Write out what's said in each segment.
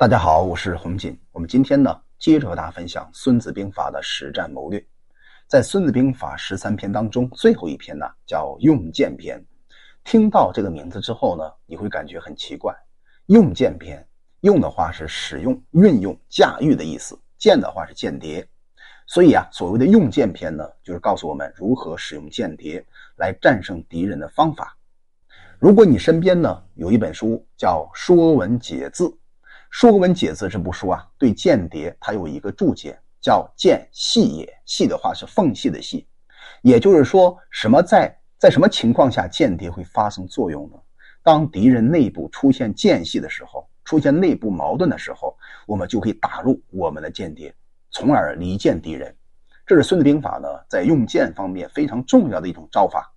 大家好，我是洪锦。我们今天呢，接着和大家分享《孙子兵法》的实战谋略。在《孙子兵法》十三篇当中，最后一篇呢叫“用剑篇”。听到这个名字之后呢，你会感觉很奇怪。用剑篇，用的话是使用、运用、驾驭的意思；剑的话是间谍。所以啊，所谓的用剑篇呢，就是告诉我们如何使用间谍来战胜敌人的方法。如果你身边呢有一本书叫《说文解字》。《说文解字》这部书啊，对间谍它有一个注解，叫“间隙也”。隙的话是缝隙的隙，也就是说，什么在在什么情况下间谍会发生作用呢？当敌人内部出现间隙的时候，出现内部矛盾的时候，我们就可以打入我们的间谍，从而离间敌人。这是《孙子兵法》呢在用剑方面非常重要的一种招法，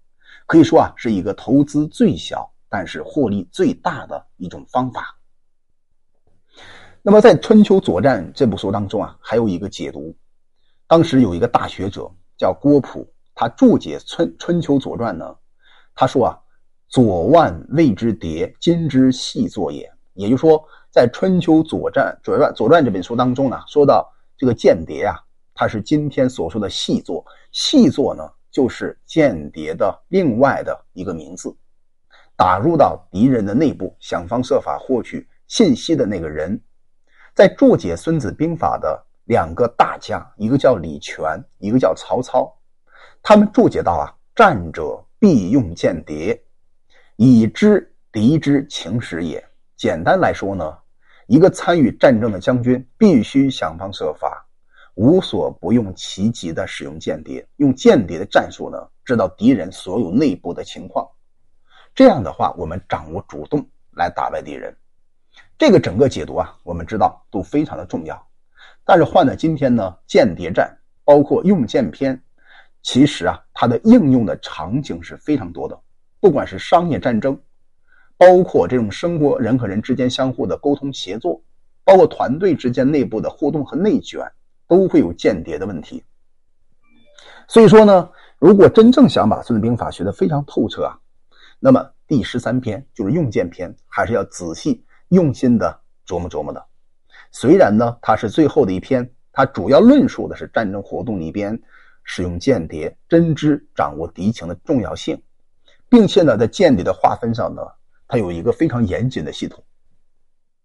可以说啊是一个投资最小但是获利最大的一种方法。那么，在《春秋左传》这部书当中啊，还有一个解读。当时有一个大学者叫郭璞，他注解《春春秋左传》呢，他说啊：“左腕谓之谍，今之细作也。”也就是说，在《春秋左传》左传左传这本书当中呢，说到这个间谍啊，它是今天所说的细作。细作呢，就是间谍的另外的一个名字，打入到敌人的内部，想方设法获取信息的那个人。在注解《孙子兵法》的两个大家，一个叫李全，一个叫曹操，他们注解到啊，战者必用间谍，以知敌之情实也。简单来说呢，一个参与战争的将军必须想方设法，无所不用其极的使用间谍，用间谍的战术呢，知道敌人所有内部的情况。这样的话，我们掌握主动来打败敌人。这个整个解读啊，我们知道都非常的重要。但是换在今天呢，间谍战包括用剑篇，其实啊，它的应用的场景是非常多的。不管是商业战争，包括这种生活人和人之间相互的沟通协作，包括团队之间内部的互动和内卷，都会有间谍的问题。所以说呢，如果真正想把《孙子兵法》学得非常透彻啊，那么第十三篇就是用剑篇，还是要仔细。用心的琢磨琢磨的，虽然呢，它是最后的一篇，它主要论述的是战争活动里边使用间谍、真知、掌握敌情的重要性，并且呢，在间谍的划分上呢，它有一个非常严谨的系统。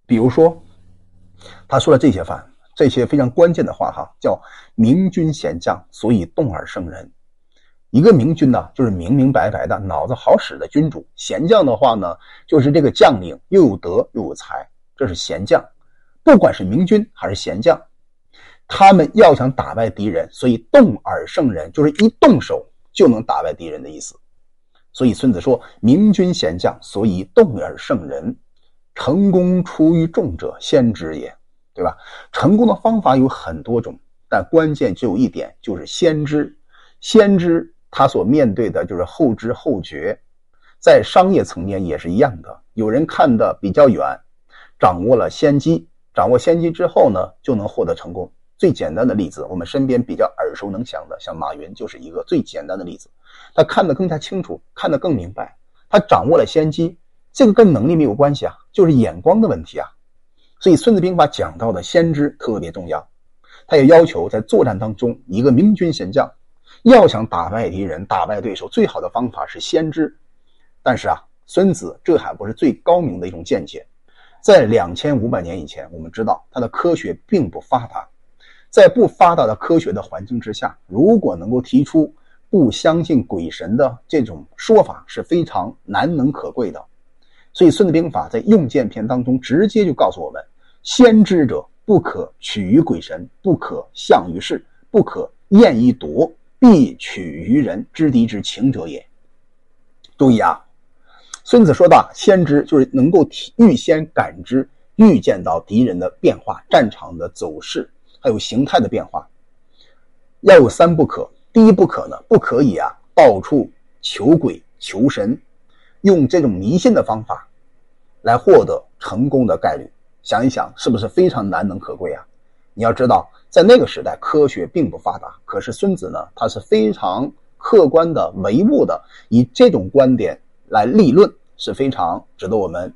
比如说，他说了这些话，这些非常关键的话哈，叫“明君贤将，所以动而胜人”。一个明君呢，就是明明白白的、脑子好使的君主；贤将的话呢，就是这个将领又有德又有才，这是贤将。不管是明君还是贤将，他们要想打败敌人，所以动而胜人，就是一动手就能打败敌人的意思。所以孙子说：“明君贤将，所以动而胜人。成功出于众者，先知也，对吧？成功的方法有很多种，但关键只有一点，就是先知。先知。”他所面对的就是后知后觉，在商业层面也是一样的。有人看的比较远，掌握了先机，掌握先机之后呢，就能获得成功。最简单的例子，我们身边比较耳熟能详的，像马云就是一个最简单的例子。他看得更加清楚，看得更明白，他掌握了先机，这个跟能力没有关系啊，就是眼光的问题啊。所以《孙子兵法》讲到的先知特别重要，他也要求在作战当中，一个明军贤将。要想打败敌人、打败对手，最好的方法是先知。但是啊，孙子这还不是最高明的一种见解。在两千五百年以前，我们知道他的科学并不发达，在不发达的科学的环境之下，如果能够提出不相信鬼神的这种说法，是非常难能可贵的。所以，《孙子兵法》在用剑篇当中直接就告诉我们：先知者不可取于鬼神，不可向于世，不可验于夺。必取于人知敌之情者也。注意啊，孙子说的先知就是能够预先感知、预见到敌人的变化、战场的走势，还有形态的变化。要有三不可：第一不可呢，不可以啊到处求鬼求神，用这种迷信的方法来获得成功的概率。想一想，是不是非常难能可贵啊？你要知道。在那个时代，科学并不发达，可是孙子呢，他是非常客观的、唯物的，以这种观点来立论，是非常值得我们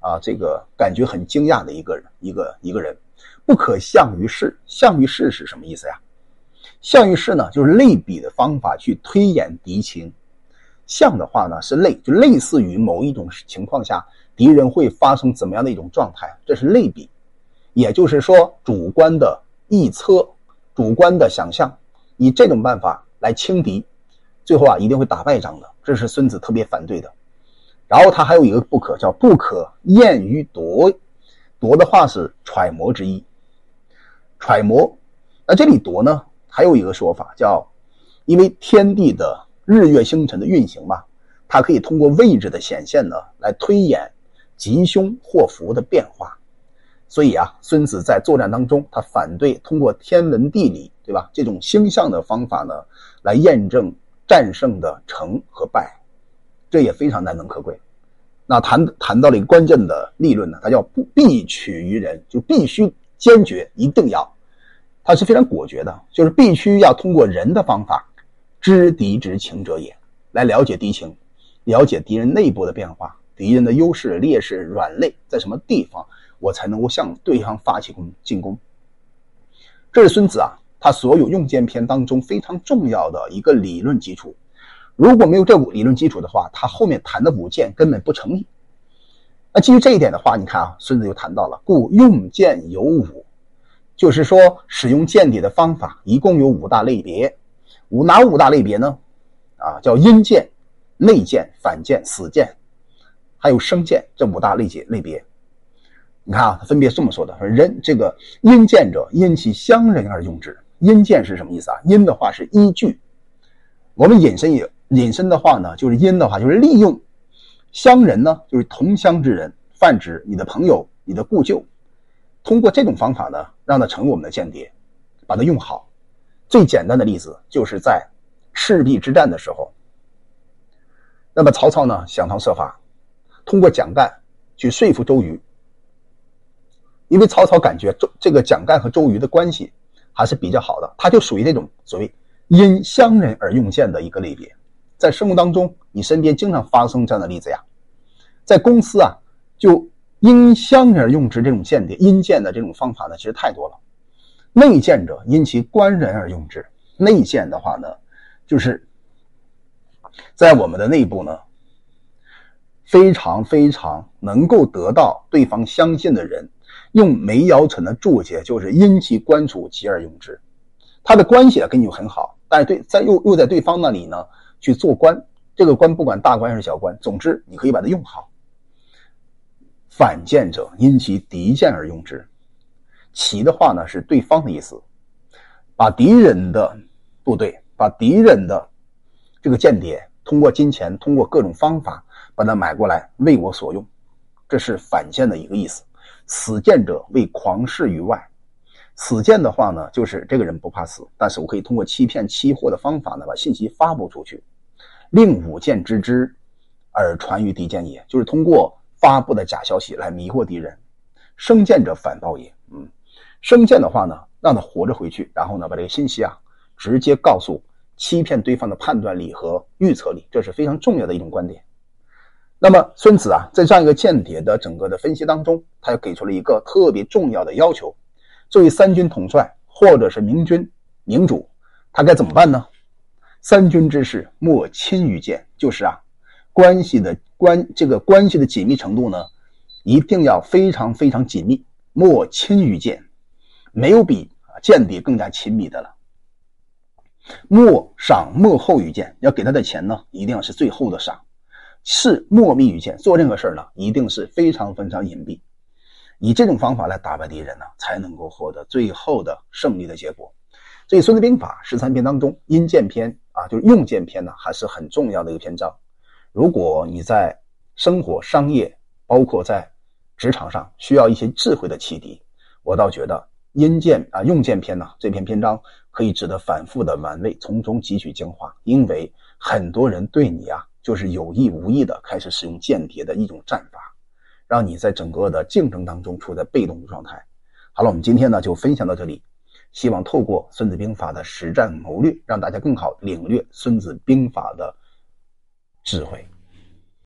啊，这个感觉很惊讶的一个人一个一个人。不可象于事，象于事是什么意思呀？象于事呢，就是类比的方法去推演敌情。象的话呢是类，就类似于某一种情况下敌人会发生怎么样的一种状态，这是类比。也就是说，主观的臆测、主观的想象，以这种办法来轻敌，最后啊一定会打败仗的。这是孙子特别反对的。然后他还有一个不可，叫不可验于夺。夺的话是揣摩之意。揣摩，那这里夺呢？还有一个说法叫，因为天地的日月星辰的运行嘛，它可以通过位置的显现呢，来推演吉凶祸福的变化。所以啊，孙子在作战当中，他反对通过天文地理，对吧？这种星象的方法呢，来验证战胜的成和败，这也非常难能可贵。那谈谈到了一个关键的立论呢，它叫不必取于人，就必须。坚决一定要，他是非常果决的，就是必须要通过人的方法，知敌之情者也，来了解敌情，了解敌人内部的变化，敌人的优势、劣势、软肋在什么地方，我才能够向对方发起攻进攻。这是孙子啊，他所有用剑篇当中非常重要的一个理论基础。如果没有这五理论基础的话，他后面谈的五剑根本不成立。那基于这一点的话，你看啊，孙子又谈到了，故用剑有五，就是说使用剑体的方法一共有五大类别，五哪五大类别呢？啊，叫阴剑、内剑、反剑、死剑，还有生见这五大类别类别。你看啊，他分别这么说的：说人这个阴见者，因其相人而用之。阴见是什么意思啊？阴的话是依据，我们引申也引申的话呢，就是阴的话就是利用。乡人呢，就是同乡之人，泛指你的朋友、你的故旧。通过这种方法呢，让他成为我们的间谍，把它用好。最简单的例子就是在赤壁之战的时候，那么曹操呢想方设法通过蒋干去说服周瑜，因为曹操感觉周这个蒋干和周瑜的关系还是比较好的，他就属于那种所谓因乡人而用剑的一个类别。在生活当中，你身边经常发生这样的例子呀。在公司啊，就因乡人而用之这种间谍阴间的这种方法呢，其实太多了。内见者因其官人而用之。内见的话呢，就是在我们的内部呢，非常非常能够得到对方相信的人，用梅尧臣的注解，就是因其官处吉而用之。他的关系啊跟你很好，但是对在又又在对方那里呢。去做官，这个官不管大官还是小官，总之你可以把它用好。反间者因其敌见而用之，其的话呢是对方的意思，把敌人的部队，把敌人的这个间谍，通过金钱，通过各种方法把它买过来为我所用，这是反间的一个意思。死谏者为狂士于外，死谏的话呢，就是这个人不怕死，但是我可以通过欺骗、欺货的方法呢，把信息发布出去。令五谏知之，而传于敌间也，就是通过发布的假消息来迷惑敌人。生见者反报也，嗯，生见的话呢，让他活着回去，然后呢，把这个信息啊，直接告诉，欺骗对方的判断力和预测力，这是非常重要的一种观点。那么孙子啊，在这样一个间谍的整个的分析当中，他又给出了一个特别重要的要求：作为三军统帅或者是明君明主，他该怎么办呢？三军之事，莫亲于剑。就是啊，关系的关这个关系的紧密程度呢，一定要非常非常紧密。莫亲于剑，没有比间谍更加亲密的了。莫赏莫厚于剑，要给他的钱呢，一定要是最后的赏。是莫密于剑，做任何事儿呢，一定是非常非常隐蔽。以这种方法来打败敌人呢，才能够获得最后的胜利的结果。所以《孙子兵法》十三篇当中，阴剑篇啊，就是用剑篇呢，还是很重要的一个篇章。如果你在生活、商业，包括在职场上需要一些智慧的启迪，我倒觉得阴剑啊，用剑篇呢这篇篇章可以值得反复的玩味，从中汲取精华。因为很多人对你啊，就是有意无意的开始使用间谍的一种战法，让你在整个的竞争当中处在被动的状态。好了，我们今天呢就分享到这里。希望透过《孙子兵法》的实战谋略，让大家更好领略《孙子兵法》的智慧。